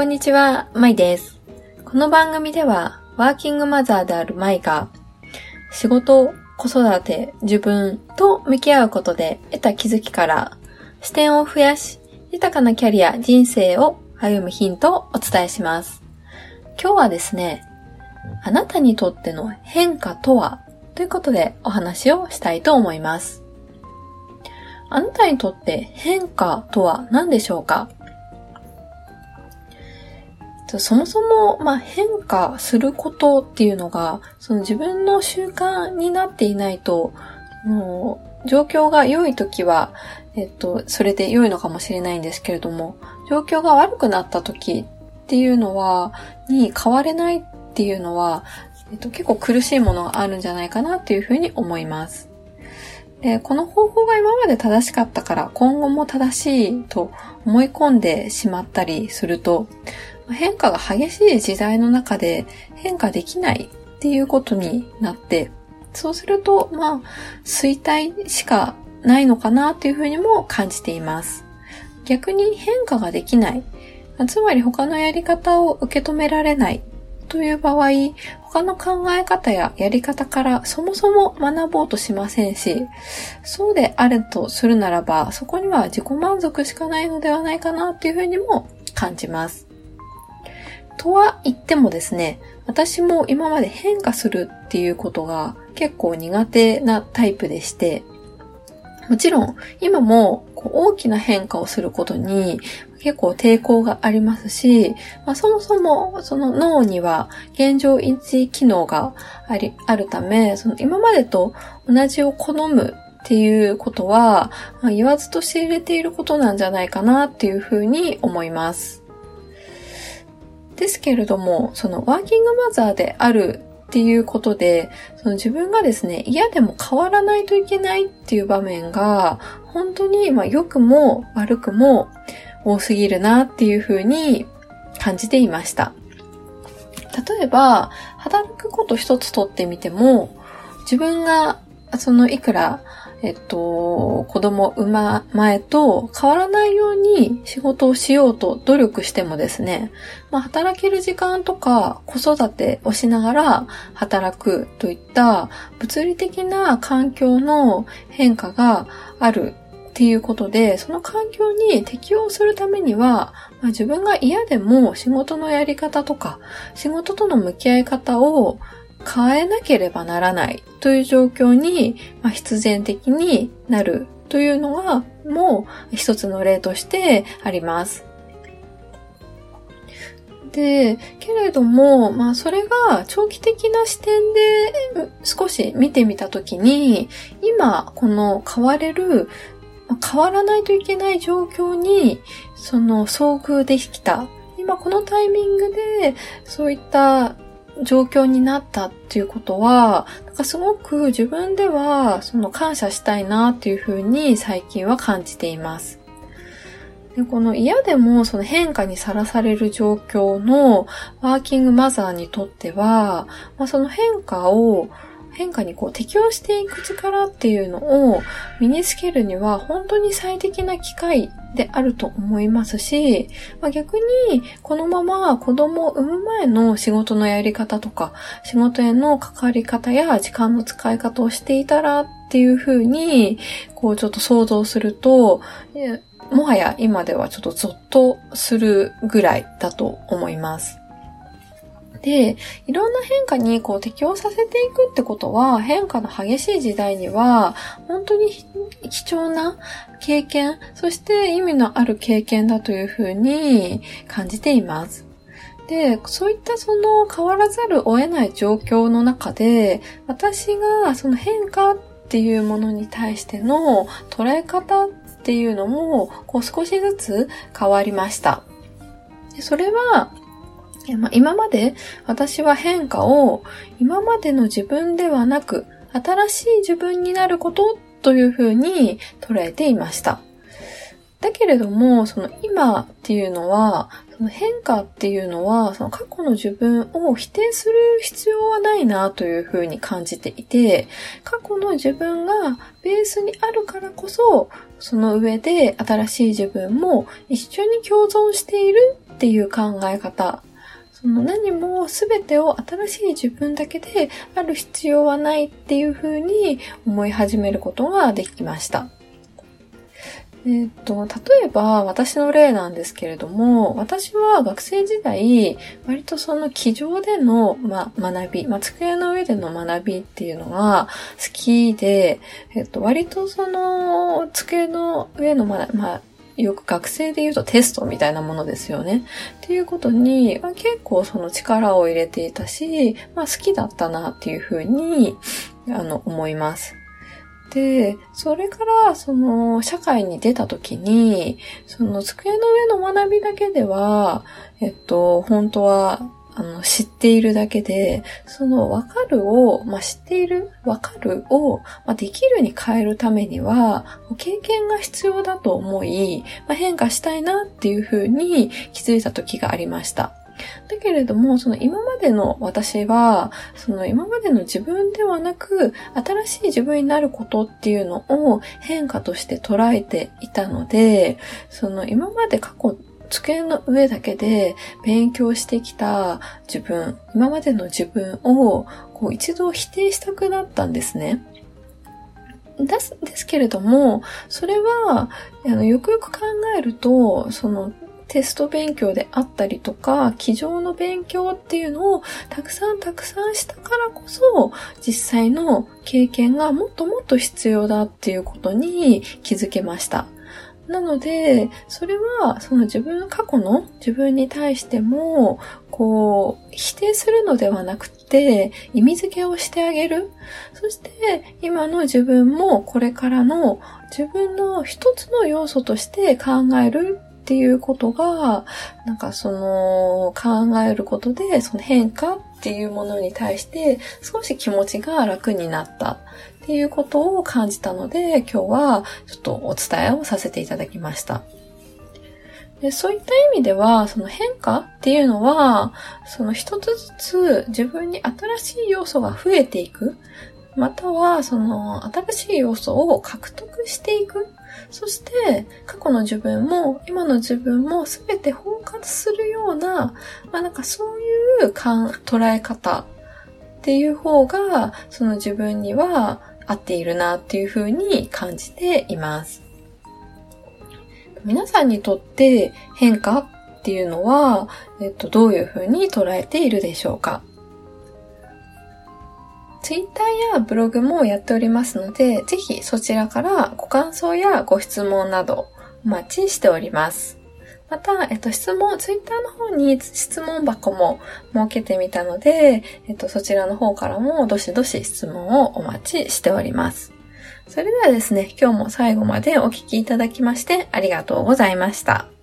こんにちは、まいです。この番組では、ワーキングマザーであるまいが、仕事、子育て、自分と向き合うことで得た気づきから視点を増やし、豊かなキャリア、人生を歩むヒントをお伝えします。今日はですね、あなたにとっての変化とはということでお話をしたいと思います。あなたにとって変化とは何でしょうか？そもそも、まあ、変化することっていうのが、その自分の習慣になっていないと、もう、状況が良い時は、えっと、それで良いのかもしれないんですけれども、状況が悪くなった時っていうのは、に変われないっていうのは、えっと、結構苦しいものがあるんじゃないかなっていうふうに思います。で、この方法が今まで正しかったから今後も正しいと思い込んでしまったりすると、変化が激しい時代の中で変化できないっていうことになって、そうすると、まあ、衰退しかないのかなっていうふうにも感じています。逆に変化ができない。つまり他のやり方を受け止められないという場合、他の考え方ややり方からそもそも学ぼうとしませんし、そうであるとするならば、そこには自己満足しかないのではないかなっていうふうにも感じます。とは言ってもですね、私も今まで変化するっていうことが結構苦手なタイプでして、もちろん今もこう大きな変化をすることに結構抵抗がありますし、まあ、そもそもその脳には現状維持機能があり、あるため、その今までと同じを好むっていうことは、まあ、言わずと知れていることなんじゃないかなっていうふうに思います。ですけれども、そのワーキングマザーであるっていうことで、その自分がですね、嫌でも変わらないといけないっていう場面が、本当に、まあ、良くも悪くも多すぎるなっていうふうに感じていました。例えば、働くこと一つとってみても、自分が、そのいくらえっと、子供産ま前と変わらないように仕事をしようと努力してもですね、まあ、働ける時間とか子育てをしながら働くといった物理的な環境の変化があるっていうことで、その環境に適応するためには、まあ、自分が嫌でも仕事のやり方とか、仕事との向き合い方を変えなければならないという状況に、ま、必然的になるというのが、もう一つの例としてあります。で、けれども、まあそれが長期的な視点で少し見てみたときに、今この変われる、変わらないといけない状況に、その遭遇できた。今このタイミングで、そういった状況になったっていうことは、なんかすごく自分ではその感謝したいなっていうふうに最近は感じています。でこの嫌でもその変化にさらされる状況のワーキングマザーにとっては、まあ、その変化を変化にこう適応していく力っていうのを身につけるには本当に最適な機会であると思いますし、まあ、逆にこのまま子供を産む前の仕事のやり方とか仕事への関わり方や時間の使い方をしていたらっていうふうにこうちょっと想像すると、もはや今ではちょっとゾッとするぐらいだと思います。で、いろんな変化にこう適応させていくってことは、変化の激しい時代には、本当に貴重な経験、そして意味のある経験だというふうに感じています。で、そういったその変わらざるを得ない状況の中で、私がその変化っていうものに対しての捉え方っていうのも、こう少しずつ変わりました。それは、今まで私は変化を今までの自分ではなく新しい自分になることというふうに捉えていました。だけれども、その今っていうのは、その変化っていうのは、その過去の自分を否定する必要はないなというふうに感じていて、過去の自分がベースにあるからこそ、その上で新しい自分も一緒に共存しているっていう考え方その何も全てを新しい自分だけである必要はないっていうふうに思い始めることができました。えっ、と、例えば私の例なんですけれども、私は学生時代、割とその机上での、ま、学び、ま、机の上での学びっていうのが好きで、えっ、と、割とその机の上の学び、ま、よく学生で言うとテストみたいなものですよね。っていうことに、まあ、結構その力を入れていたし、まあ好きだったなっていうふうに、あの、思います。で、それから、その、社会に出た時に、その、机の上の学びだけでは、えっと、本当は、あの、知っているだけで、その、わかるを、まあ、知っている、わかるを、まあ、できるに変えるためには、経験が必要だと思い、まあ、変化したいなっていうふうに気づいた時がありました。だけれども、その今までの私は、その今までの自分ではなく、新しい自分になることっていうのを変化として捉えていたので、その今まで過去机の上だけで勉強してきた自分、今までの自分をこう一度否定したくなったんですね。ですですけれども、それは、あの、よくよく考えると、その、テスト勉強であったりとか、机上の勉強っていうのをたくさんたくさんしたからこそ、実際の経験がもっともっと必要だっていうことに気づけました。なので、それは、その自分、過去の自分に対しても、こう、否定するのではなくて、意味付けをしてあげる。そして、今の自分もこれからの自分の一つの要素として考えるっていうことが、なんかその考えることで、その変化っていうものに対して少し気持ちが楽になったっっていうことを感じたので、今日はちょっとお伝えをさせていただきました。でそういった意味では、その変化っていうのは、その一つずつ自分に新しい要素が増えていく。または、その新しい要素を獲得していく。そして、過去の自分も、今の自分も全て包括するような、まあなんかそういう捉え方っていう方が、その自分には合っているなっていうふうに感じています。皆さんにとって変化っていうのは、えっと、どういうふうに捉えているでしょうか？ツイッターやブログもやっておりますので、ぜひそちらからご感想やご質問などお待ちしております。また、えっと、質問、ツイッターの方に質問箱も設けてみたので、えっと、そちらの方からもどしどし質問をお待ちしております。それではですね、今日も最後までお聞きいただきましてありがとうございました。